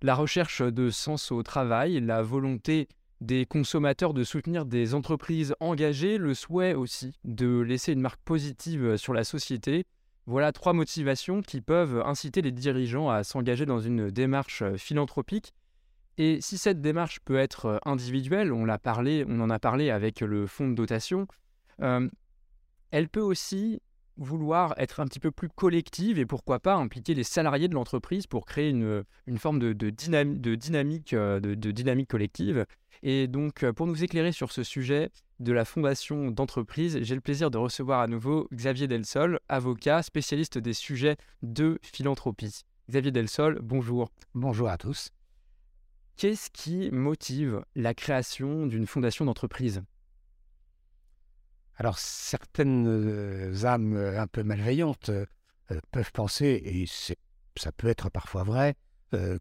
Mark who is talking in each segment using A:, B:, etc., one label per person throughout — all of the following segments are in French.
A: La recherche de sens au travail, la volonté des consommateurs de soutenir des entreprises engagées, le souhait aussi de laisser une marque positive sur la société. Voilà trois motivations qui peuvent inciter les dirigeants à s'engager dans une démarche philanthropique. Et si cette démarche peut être individuelle, on, l'a parlé, on en a parlé avec le fonds de dotation, euh, elle peut aussi vouloir être un petit peu plus collective et pourquoi pas impliquer les salariés de l'entreprise pour créer une, une forme de, de, de dynamique, euh, de, de, dynamique collective. Et donc, euh, pour nous éclairer sur ce sujet de la fondation d'entreprise, j'ai le plaisir de recevoir à nouveau Xavier Delsol, avocat, spécialiste des sujets de philanthropie. Xavier Delsol, bonjour.
B: Bonjour à tous.
A: Qu'est-ce qui motive la création d'une fondation d'entreprise?
B: Alors, certaines euh, âmes euh, un peu malveillantes euh, peuvent penser, et ça peut être parfois vrai,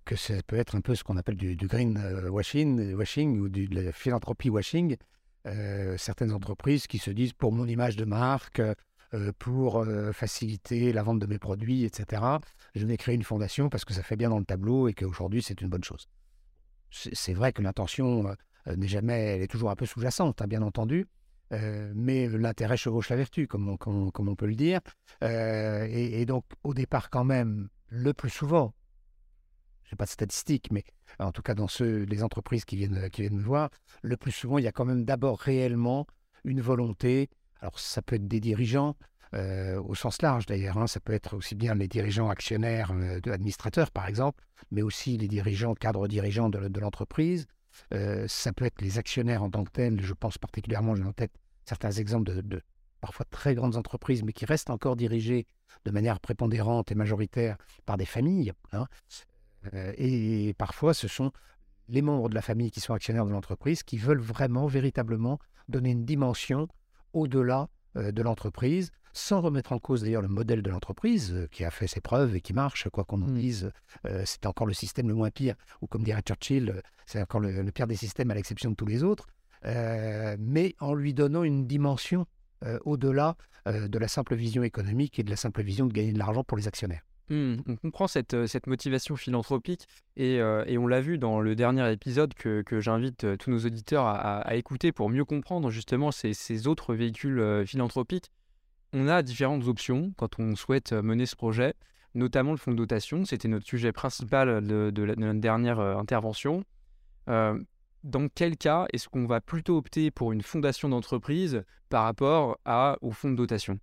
B: que ça peut être un peu ce qu'on appelle du, green washing, washing ou du, de la philanthropie washing. certaines entreprises qui se disent pour mon image de marque, pour faciliter la vente de mes produits, etc., je vais créer une fondation parce que ça fait bien dans le tableau et qu'aujourd'hui c'est une bonne chose. C'est vrai que l'intention n'est jamais, elle est toujours un peu sous-jacente, hein, bien entendu, euh, mais l'intérêt chevauche la vertu, comme on, peut le dire. Euh, et, donc, au départ, quand même, le plus souvent, je n'ai pas de statistiques, mais en tout cas dans ceux, les entreprises qui viennent, qui viennent me voir, le plus souvent, il y a quand même d'abord réellement une volonté. Alors, ça peut être des dirigeants, euh, au sens large d'ailleurs. Hein, ça peut être aussi bien les dirigeants actionnaires, administrateurs par exemple, mais aussi les dirigeants, cadres dirigeants de l'entreprise. Euh, ça peut être les actionnaires en tant que tels. Je pense particulièrement, j'ai en tête certains exemples de, parfois très grandes entreprises, mais qui restent encore dirigées de manière prépondérante et majoritaire par des familles. Hein. Euh, et parfois, ce sont les membres de la famille qui sont actionnaires de l'entreprise qui veulent vraiment, véritablement donner une dimension au-delà euh, de l'entreprise, sans remettre en cause d'ailleurs le modèle de l'entreprise euh, qui a fait ses preuves et qui marche, quoi qu'on en mmh. dise. Euh, c'est encore le système le moins pire, ou comme dirait Churchill, c'est encore le, pire des systèmes à l'exception de tous les autres, mais en lui donnant une dimension au-delà de la simple vision économique et de la simple vision de gagner de l'argent pour les actionnaires.
A: Mmh, on comprend cette, cette motivation philanthropique et, et on l'a vu dans le dernier épisode que, que j'invite tous nos auditeurs à, à, écouter pour mieux comprendre justement ces, ces autres véhicules philanthropiques on a différentes options quand on souhaite euh, mener ce projet, notamment le fonds de dotation. C'était notre sujet principal de, notre dernière euh, intervention. Euh, dans quel cas est-ce qu'on va plutôt opter pour une fondation d'entreprise par rapport à, au fonds de dotation?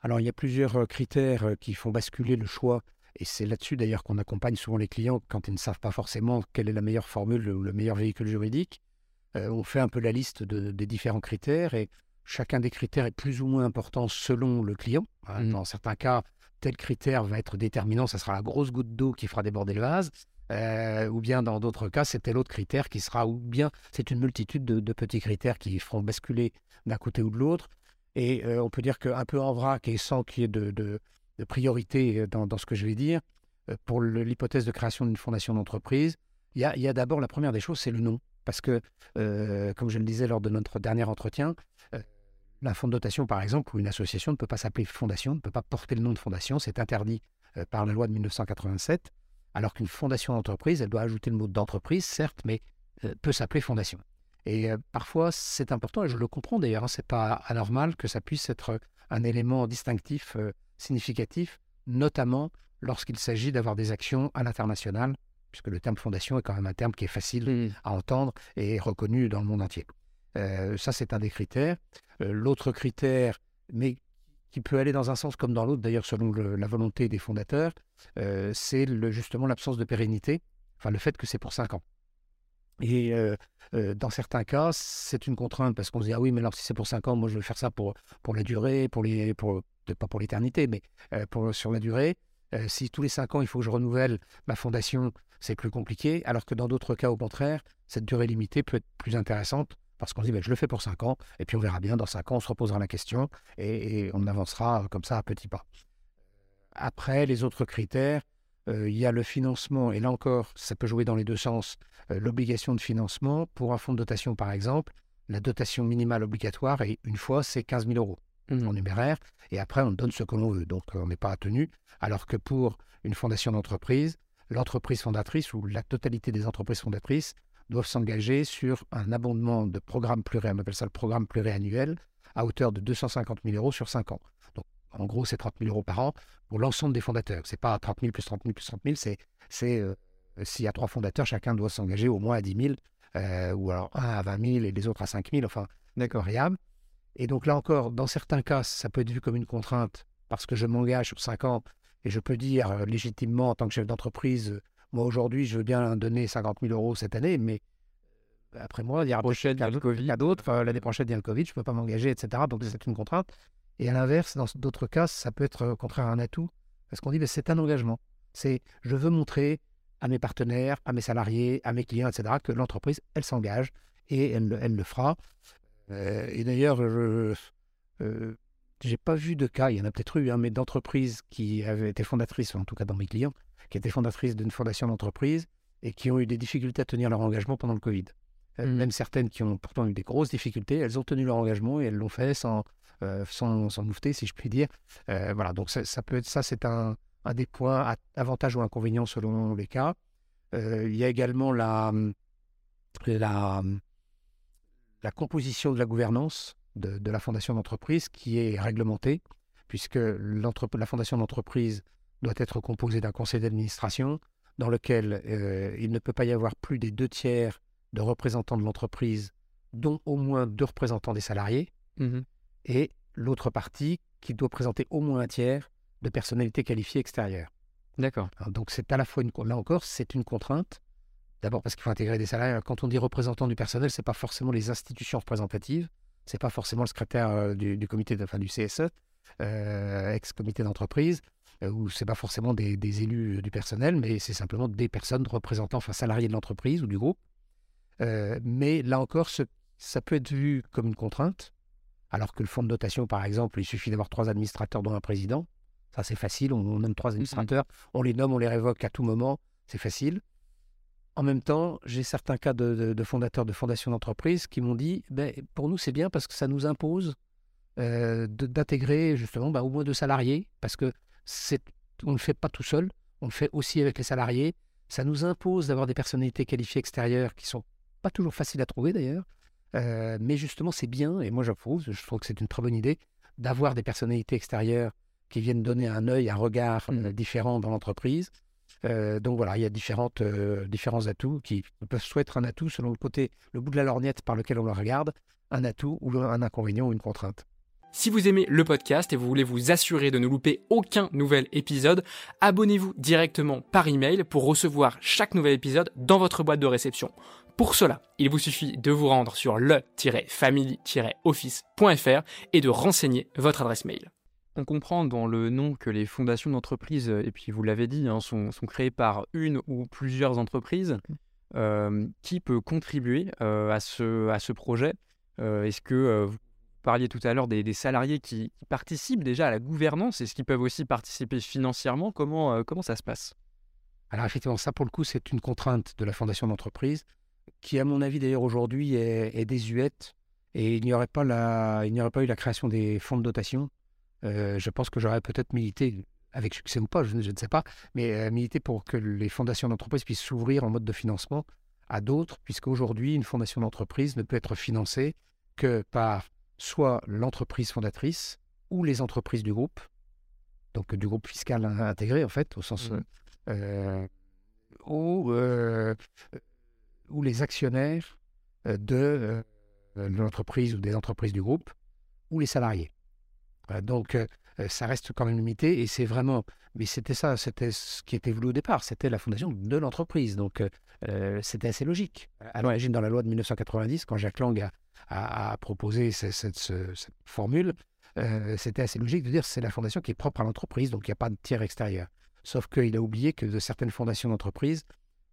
B: Alors, il y a plusieurs critères qui font basculer le choix. Et c'est là-dessus d'ailleurs qu'on accompagne souvent les clients quand ils ne savent pas forcément quelle est la meilleure formule ou le meilleur véhicule juridique. on fait un peu la liste des différents critères et Chacun des critères est plus ou moins important selon le client. Hein. Mmh. Dans certains cas, tel critère va être déterminant, ça sera la grosse goutte d'eau qui fera déborder le vase. Euh, ou bien dans d'autres cas, c'est tel autre critère qui sera, ou bien c'est une multitude de, petits critères qui feront basculer d'un côté ou de l'autre. Et euh, on peut dire qu'un peu en vrac et sans qu'il y ait de, priorité dans, ce que je vais dire, euh, pour l'hypothèse de création d'une fondation d'entreprise, il y a, a d'abord la première des choses, c'est le nom. Parce que, comme je le disais lors de notre dernier entretien, la fonds de dotation, par exemple, ou une association ne peut pas s'appeler fondation, ne peut pas porter le nom de fondation, c'est interdit euh, par la loi de 1987, alors qu'une fondation d'entreprise, elle doit ajouter le mot d'entreprise, certes, mais euh, peut s'appeler fondation. Et euh, parfois, c'est important, et je le comprends d'ailleurs, hein, c'est pas anormal que ça puisse être un élément distinctif, significatif, notamment lorsqu'il s'agit d'avoir des actions à l'international, puisque le terme fondation est quand même un terme qui est facile mmh. à entendre et reconnu dans le monde entier. Ça, c'est un des critères. Euh, l'autre critère, mais qui peut aller dans un sens comme dans l'autre, d'ailleurs selon la volonté des fondateurs, euh, c'est justement l'absence de pérennité, enfin le fait que c'est pour cinq ans. Et euh, dans certains cas, c'est une contrainte parce qu'on se dit ah oui, mais alors si c'est pour cinq ans, moi je veux faire ça pour la durée, pour les pour pas pour l'éternité, mais sur la durée. si tous les cinq ans il faut que je renouvelle ma fondation, c'est plus compliqué. Alors que dans d'autres cas, au contraire, cette durée limitée peut être plus intéressante parce qu'on dit, ben, je le fais pour 5 ans, et puis on verra bien, dans 5 ans, on se reposera la question, et, on avancera comme ça à petits pas. Après, les autres critères, euh, il y a le financement, et là encore, ça peut jouer dans les deux sens, euh, l'obligation de financement. Pour un fonds de dotation, par exemple, la dotation minimale obligatoire, et une fois, c'est 15 000 euros mmh. en numéraire, et après, on donne ce que l'on veut, donc on n'est pas tenu, alors que pour une fondation d'entreprise, l'entreprise fondatrice ou la totalité des entreprises fondatrices doivent s'engager sur un abondement de programme pluriannuel, on appelle ça le programme pluriannuel, à hauteur de 250 000 euros sur 5 ans. Donc, en gros, c'est 30 000 euros par an pour l'ensemble des fondateurs. Ce n'est pas 30 000 plus 30 000 plus 30 000, c'est, c'est euh, s'il y a trois fondateurs, chacun doit s'engager au moins à 10 000, euh, ou alors un à 20 000 et les autres à 5 000, enfin, d'accord, variable. Et donc là encore, dans certains cas, ça peut être vu comme une contrainte parce que je m'engage sur 5 ans et je peux dire euh, légitimement en tant que chef d'entreprise, moi aujourd'hui, je veux bien donner 50 000 euros cette année, mais après moi, il y a d'autres. L'année prochaine, il y a le Covid, je ne peux pas m'engager, etc. Donc c'est une contrainte. Et à l'inverse, dans d'autres cas, ça peut être au contraire un atout, parce qu'on dit que c'est un engagement. C'est je veux montrer à mes partenaires, à mes salariés, à mes clients, etc., que l'entreprise, elle s'engage et elle, elle, le fera. Euh, et d'ailleurs, je euh, pas vu de cas, il y en a peut-être eu, hein, mais d'entreprises qui avaient été fondatrices, en tout cas dans mes clients, qui étaient fondatrices d'une fondation d'entreprise et qui ont eu des difficultés à tenir leur engagement pendant le Covid. Euh, mmh. Même certaines qui ont pourtant eu des grosses difficultés, elles ont tenu leur engagement et elles l'ont fait sans, euh, sans, sans moufter, si je puis dire. Euh, voilà, donc ça, peut être ça, c'est un, un, des points avantages ou inconvénients selon les cas. il y a également la, la, la composition de la gouvernance de, de la fondation d'entreprise qui est réglementée, puisque la fondation d'entreprise doit être composée d'un conseil d'administration dans lequel il ne peut pas y avoir plus des deux tiers de représentants de l'entreprise, dont au moins deux représentants des salariés, mmh et l'autre partie qui doit présenter au moins un tiers de personnalités qualifiées extérieures.
A: D'accord.
B: Donc c'est à la fois une, là encore, c'est une contrainte. D'abord parce qu'il faut intégrer des salariés. Quand on dit représentant du personnel, c'est pas forcément les institutions représentatives, c'est pas forcément le secrétaire euh, du, comité, de, enfin, du CSE, euh, ex-comité d'entreprise, euh, ou c'est pas forcément des, des, élus du personnel, mais c'est simplement des personnes représentant, enfin salariés de l'entreprise ou du groupe, euh, mais là encore, ça peut être vu comme une contrainte, alors que le fonds de dotation, par exemple, il suffit d'avoir trois administrateurs dont un président. Ça, c'est facile. On, nomme trois mmh administrateurs, on les nomme, on les révoque à tout moment. C'est facile. En même temps, j'ai certains cas de, fondateurs de fondations d'entreprise qui m'ont dit ben, pour nous, c'est bien parce que ça nous impose euh, d'intégrer justement ben, au moins deux salariés, parce que on ne le fait pas tout seul, on le fait aussi avec les salariés. Ça nous impose d'avoir des personnalités qualifiées extérieures qui sont pas toujours facile à trouver d'ailleurs, euh, mais justement c'est bien, et moi j'approuve, je trouve que c'est une très bonne idée, d'avoir des personnalités extérieures qui viennent donner un œil, un regard mmh. euh, différent dans l'entreprise. Euh, donc voilà, il y a différentes, différents atouts qui peuvent soit être un atout selon le côté, le bout de la lorgnette par lequel on le regarde, un atout ou un inconvénient ou une contrainte.
C: Si vous aimez le podcast et vous voulez vous assurer de ne louper aucun nouvel épisode, abonnez-vous directement par email pour recevoir chaque nouvel épisode dans votre boîte de réception. Pour cela, il vous suffit de vous rendre sur le-family-office.fr et de renseigner votre adresse mail.
A: On comprend dans le nom que les fondations d'entreprise, et puis vous l'avez dit, hein, sont, créées par une ou plusieurs entreprises. Euh, qui peut contribuer euh, à, ce, à ce projet euh, Est-ce que vous parliez tout à l'heure des, salariés qui, participent déjà à la gouvernance? Est-ce qu'ils peuvent aussi participer financièrement? Comment, comment ça se passe?
B: Alors effectivement, ça pour le coup, c'est une contrainte de la fondation d'entreprise qui, à mon avis, d'ailleurs, aujourd'hui est, désuète. Et il n'y aurait pas la, il n'y aurait pas eu la création des fonds de dotation. Euh, je pense que j'aurais peut-être milité avec succès ou pas, je, ne sais pas, mais euh, milité pour que les fondations d'entreprise puissent s'ouvrir en mode de financement à d'autres, puisqu'aujourd'hui, une fondation d'entreprise ne peut être financée que par soit l'entreprise fondatrice ou les entreprises du groupe, donc du groupe fiscal intégré en fait, au sens, mmh. euh, ou ou les actionnaires de l'entreprise ou des entreprises du groupe ou les salariés. Donc, euh, ça reste quand même limité et c'est vraiment. Mais c'était ça, c'était ce qui était voulu au départ, c'était la fondation de l'entreprise. Donc, c'était assez logique. À l'origine, dans la loi de 1990, quand Jacques Lang a, proposé cette, formule, c'était assez logique de dire c'est la fondation qui est propre à l'entreprise, donc il n'y a pas de tiers extérieur. Sauf qu'il a oublié que certaines fondations d'entreprise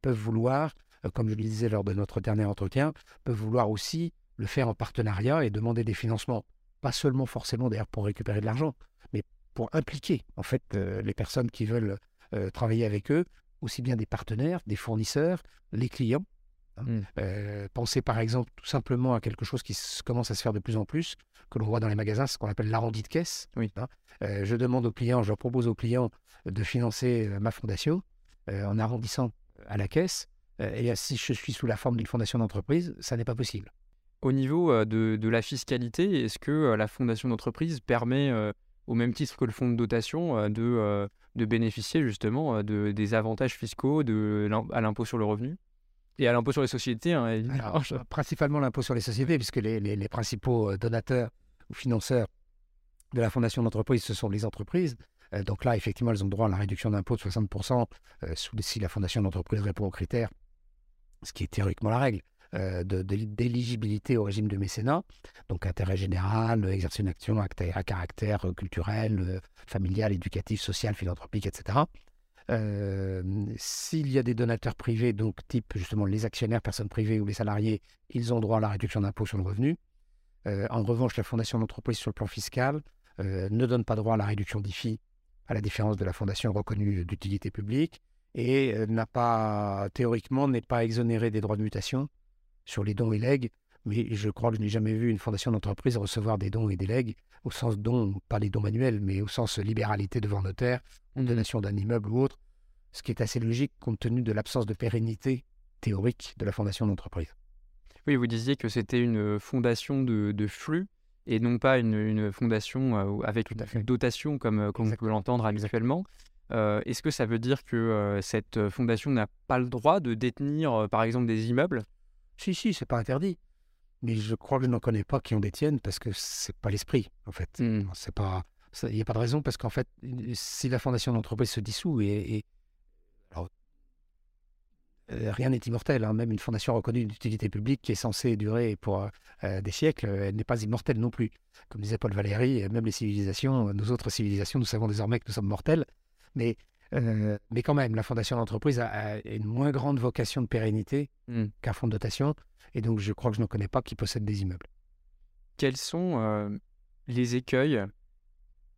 B: peuvent vouloir euh, comme je le disais lors de notre dernier entretien, peuvent vouloir aussi le faire en partenariat et demander des financements. Pas seulement forcément d'ailleurs pour récupérer de l'argent, mais pour impliquer en fait euh, les personnes qui veulent euh, travailler avec eux, aussi bien des partenaires, des fournisseurs, les clients. Hein. Mmh. pensez par exemple tout simplement à quelque chose qui commence à se faire de plus en plus, que l'on voit dans les magasins, ce qu'on appelle l'arrondi de caisse.
A: Oui.
B: Hein. je demande aux clients, je propose aux clients de financer ma fondation. en arrondissant à la caisse. et si je suis sous la forme d'une fondation d'entreprise, ça n'est pas possible.
A: Au niveau de, de la fiscalité, est-ce que la fondation d'entreprise permet, au même titre que le fonds de dotation, de, de bénéficier justement de, des avantages fiscaux de, à l'impôt sur le revenu? Et à l'impôt sur les sociétés hein,
B: Principalement l'impôt sur les sociétés, puisque les, les, les, principaux donateurs ou financeurs de la fondation d'entreprise, ce sont les entreprises. donc là, effectivement, elles ont droit à la réduction d'impôt de 60% si la fondation d'entreprise répond aux critères, ce qui est théoriquement la règle. Euh, d'éligibilité au régime de mécénat, donc intérêt général, exercer une action à caractère euh, culturel, euh, familial, éducatif, social, philanthropique, etc. S'il y a des donateurs privés, donc type justement les actionnaires, personnes privées ou les salariés, ils ont droit à la réduction d'impôt sur le revenu. en revanche, la fondation d'entreprise sur le plan fiscal ne donne pas droit à la réduction d'IFI, à la différence de la fondation reconnue d'utilité publique, et n'a pas, théoriquement, n'est pas exonérée des droits de mutation sur les dons et legs, mais je crois que je n'ai jamais vu une fondation d'entreprise recevoir des dons et des legs, au sens dons, pas les dons manuels, mais au sens libéralité devant notaire, une donation d'un immeuble ou autre, ce qui est assez logique compte tenu de l'absence de pérennité théorique de la fondation d'entreprise.
A: Oui, vous disiez que c'était une fondation de, flux et non pas une, fondation euh, avec une dotation comme, euh, comme on peut l'entendre habituellement. Euh, est-ce que ça veut dire que cette fondation n'a pas le droit de détenir, par exemple, des immeubles?
B: Si, si, c'est pas interdit. Mais je crois que je n'en connais pas qui en détiennent parce que c'est pas l'esprit, en fait. Mmh. C'est pas. Il n'y a pas de raison parce qu'en fait, si la fondation d'entreprise se dissout et. alors, euh, rien n'est immortel. Hein. Même une fondation reconnue d'utilité publique qui est censée durer pour euh, euh, des siècles, elle n'est pas immortelle non plus. Comme disait Paul Valéry, même les civilisations, nos autres civilisations, nous savons désormais que nous sommes mortels. Mais euh, mais quand même, la fondation d'entreprise a, une moins grande vocation de pérennité mmh. qu'un fonds de dotation. Et donc, je crois que je ne connais pas qui possède des immeubles.
A: Quels sont euh, les écueils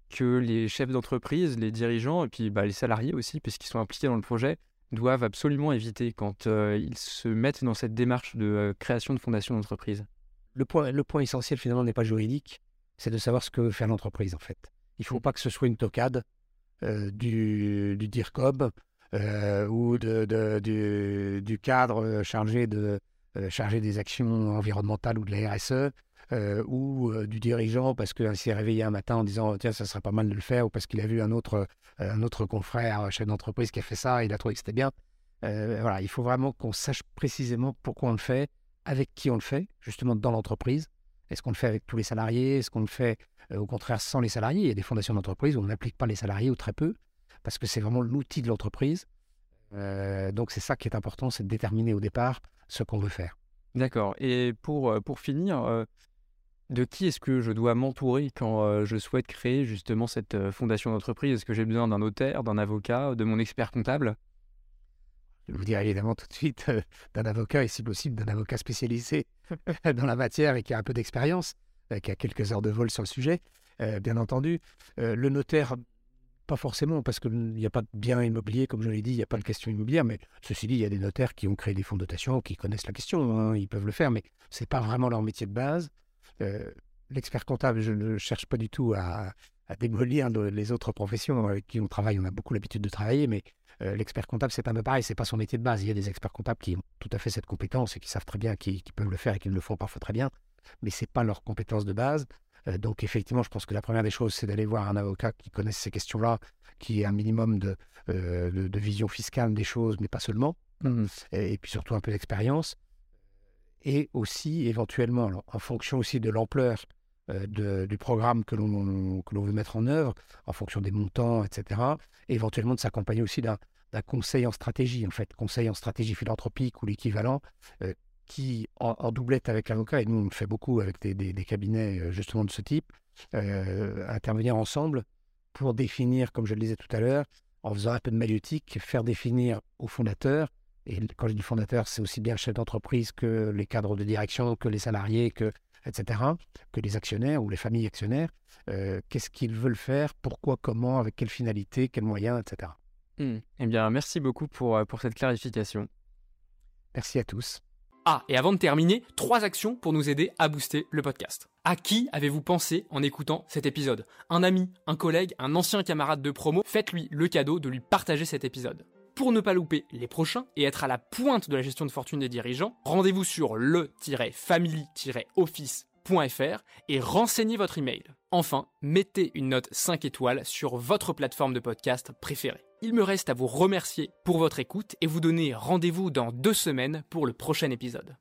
A: que les chefs d'entreprise, les dirigeants et puis bah, les salariés aussi, puisqu'ils sont impliqués dans le projet, doivent absolument éviter quand euh, ils se mettent dans cette démarche de création de fondation d'entreprise?
B: Le point, le point essentiel finalement n'est pas juridique, c'est de savoir ce que veut faire l'entreprise en fait. Il ne faut mmh. pas que ce soit une tocade du, du DIRCOB euh, ou de, du, cadre chargé, de, euh, chargé des actions environnementales ou de la RSE. ou du dirigeant parce qu'il s'est réveillé un matin en disant tiens ça serait pas mal de le faire ou parce qu'il a vu un autre, un autre confrère chef d'entreprise qui a fait ça et il a trouvé que c'était bien. voilà, il faut vraiment qu'on sache précisément pourquoi on le fait, avec qui on le fait, justement dans l'entreprise. Est-ce qu'on le fait avec tous les salariés? Est-ce qu'on le fait euh, au contraire sans les salariés Il y a des fondations d'entreprise où on n'applique pas les salariés ou très peu, parce que c'est vraiment l'outil de l'entreprise. Euh, donc c'est ça qui est important, c'est de déterminer au départ ce qu'on veut faire.
A: D'accord. Et pour, euh, pour finir, de qui est-ce que je dois m'entourer quand je souhaite créer justement cette fondation d'entreprise? Est-ce que j'ai besoin d'un notaire, d'un avocat, de mon expert comptable?
B: Je vous dirais évidemment tout de suite euh, d'un avocat et si possible d'un avocat spécialisé dans la matière et qui a un peu d'expérience, euh, qui a quelques heures de vol sur le sujet, euh, bien entendu. le notaire, pas forcément, parce qu'il n'y a pas de bien immobilier, comme je l'ai dit, il n'y a pas de question immobilière, mais ceci dit, il y a des notaires qui ont créé des fonds de dotation, qui connaissent la question, hein, ils peuvent le faire, mais ce n'est pas vraiment leur métier de base. L'expert comptable, je ne cherche pas du tout à, démolir les autres professions avec qui on travaille. On a beaucoup l'habitude de travailler, mais euh, l'expert comptable, c'est pas pareil, c'est pas son métier de base. Il y a des experts comptables qui ont tout à fait cette compétence et qui savent très bien, qui, peuvent le faire et qui le font parfois très bien, mais c'est pas leur compétence de base. Euh, donc effectivement, je pense que la première des choses, c'est d'aller voir un avocat qui connaisse ces questions-là, qui ait un minimum de, euh, de, vision fiscale des choses, mais pas seulement, mmh. et, puis surtout un peu d'expérience. Et aussi, éventuellement, en fonction aussi de l'ampleur du programme que l'on veut mettre en œuvre, en fonction des montants, etc., et éventuellement de s'accompagner aussi d'un d'un conseil en stratégie, en fait, conseil en stratégie philanthropique ou l'équivalent, euh, qui, en, doublette avec l'avocat, et nous on le fait beaucoup avec des, cabinets euh, justement de ce type, euh, intervenir ensemble pour définir, comme je le disais tout à l'heure, en faisant un peu de maïotique, faire définir au fondateur, et quand je dis fondateur, c'est aussi bien le chef d'entreprise que les cadres de direction, que les salariés, que, etc., que les actionnaires ou les familles actionnaires, qu'est-ce qu'ils veulent faire, pourquoi, comment, avec quelle finalité, quels moyens, etc.
A: Mmh. Eh bien, merci beaucoup pour, euh, pour cette clarification.
B: Merci à tous.
C: Ah, et avant de terminer, trois actions pour nous aider à booster le podcast. À qui avez-vous pensé en écoutant cet épisode? Un ami, un collègue, un ancien camarade de promo? Faites-lui le cadeau de lui partager cet épisode.
A: Pour ne pas louper les prochains et être à la pointe de la gestion de fortune des dirigeants, rendez-vous sur le-family-office.fr et renseignez votre email. Enfin, mettez une note 5 étoiles sur votre plateforme de podcast préférée. Il me reste à vous remercier pour votre écoute et vous donner rendez-vous dans deux semaines pour le prochain épisode.